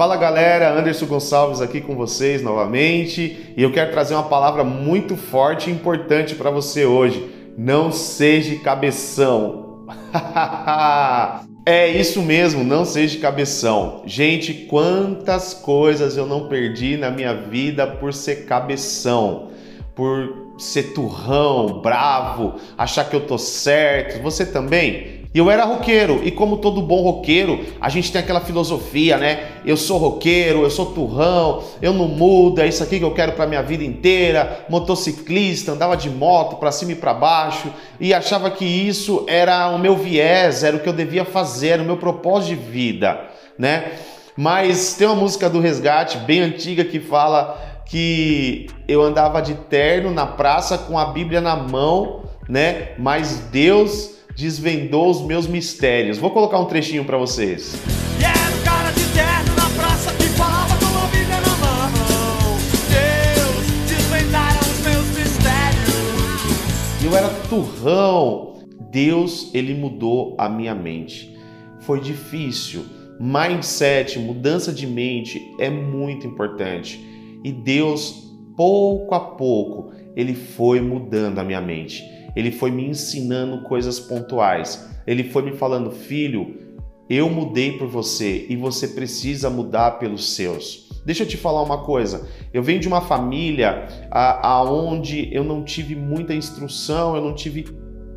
Fala galera, Anderson Gonçalves aqui com vocês novamente e eu quero trazer uma palavra muito forte e importante para você hoje. Não seja cabeção. é isso mesmo, não seja cabeção. Gente, quantas coisas eu não perdi na minha vida por ser cabeção, por ser turrão, bravo, achar que eu tô certo. Você também? E eu era roqueiro, e como todo bom roqueiro, a gente tem aquela filosofia, né? Eu sou roqueiro, eu sou turrão, eu não mudo, é isso aqui que eu quero para minha vida inteira. Motociclista, andava de moto para cima e para baixo e achava que isso era o meu viés, era o que eu devia fazer, era o meu propósito de vida, né? Mas tem uma música do Resgate bem antiga que fala que eu andava de terno na praça com a Bíblia na mão, né? Mas Deus desvendou os meus mistérios. Vou colocar um trechinho para vocês. Era o cara de terno na praça que falava com a Bíblia na mão. Deus desvendaram os meus mistérios. Eu era turrão. Deus, ele mudou a minha mente. Foi difícil. Mindset, mudança de mente é muito importante. E Deus, pouco a pouco, ele foi mudando a minha mente ele foi me ensinando coisas pontuais. Ele foi me falando, filho, eu mudei por você e você precisa mudar pelos seus. Deixa eu te falar uma coisa. Eu venho de uma família aonde eu não tive muita instrução, eu não tive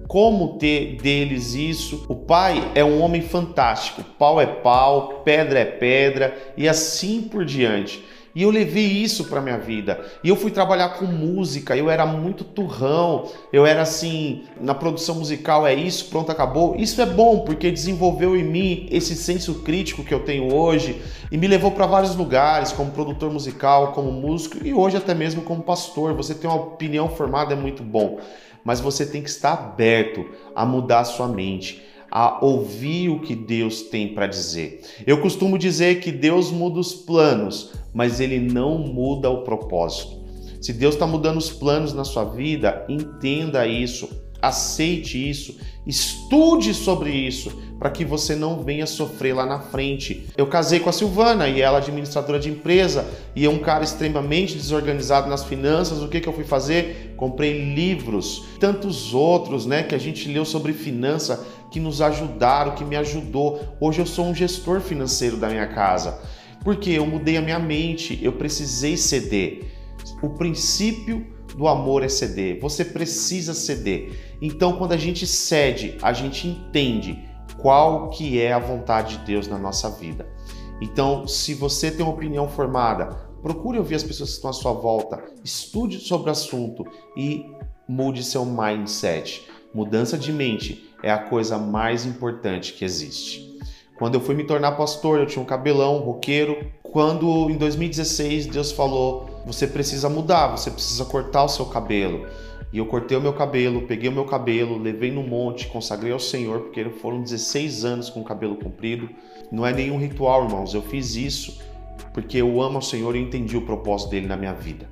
como ter deles isso. O pai é um homem fantástico. Pau é pau, pedra é pedra e assim por diante. E eu levei isso para minha vida. E eu fui trabalhar com música, eu era muito turrão, eu era assim, na produção musical é isso, pronto, acabou. Isso é bom porque desenvolveu em mim esse senso crítico que eu tenho hoje e me levou para vários lugares, como produtor musical, como músico e hoje até mesmo como pastor. Você tem uma opinião formada é muito bom, mas você tem que estar aberto a mudar a sua mente a ouvir o que Deus tem para dizer. Eu costumo dizer que Deus muda os planos, mas ele não muda o propósito. Se Deus está mudando os planos na sua vida, entenda isso, aceite isso, estude sobre isso, para que você não venha sofrer lá na frente. Eu casei com a Silvana e ela é administradora de empresa e é um cara extremamente desorganizado nas finanças. O que, que eu fui fazer? Comprei livros, tantos outros, né, que a gente leu sobre finança que nos ajudaram, que me ajudou. Hoje eu sou um gestor financeiro da minha casa. Porque eu mudei a minha mente, eu precisei ceder. O princípio do amor é ceder. Você precisa ceder. Então, quando a gente cede, a gente entende qual que é a vontade de Deus na nossa vida. Então, se você tem uma opinião formada, procure ouvir as pessoas que estão à sua volta, estude sobre o assunto e mude seu mindset. Mudança de mente é a coisa mais importante que existe. Quando eu fui me tornar pastor, eu tinha um cabelão roqueiro. Quando em 2016 Deus falou: "Você precisa mudar, você precisa cortar o seu cabelo". E eu cortei o meu cabelo, peguei o meu cabelo, levei no monte, consagrei ao Senhor, porque foram 16 anos com o cabelo comprido. Não é nenhum ritual, irmãos. Eu fiz isso porque eu amo ao Senhor e entendi o propósito dele na minha vida.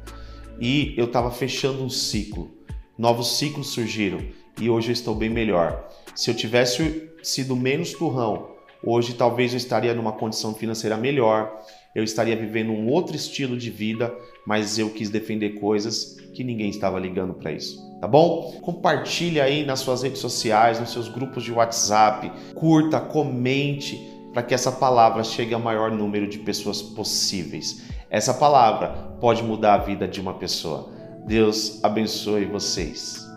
E eu estava fechando um ciclo. Novos ciclos surgiram e hoje eu estou bem melhor. Se eu tivesse sido menos turrão, hoje talvez eu estaria numa condição financeira melhor, eu estaria vivendo um outro estilo de vida, mas eu quis defender coisas que ninguém estava ligando para isso, tá bom? Compartilhe aí nas suas redes sociais, nos seus grupos de WhatsApp, curta, comente para que essa palavra chegue ao maior número de pessoas possíveis. Essa palavra pode mudar a vida de uma pessoa. Deus abençoe vocês.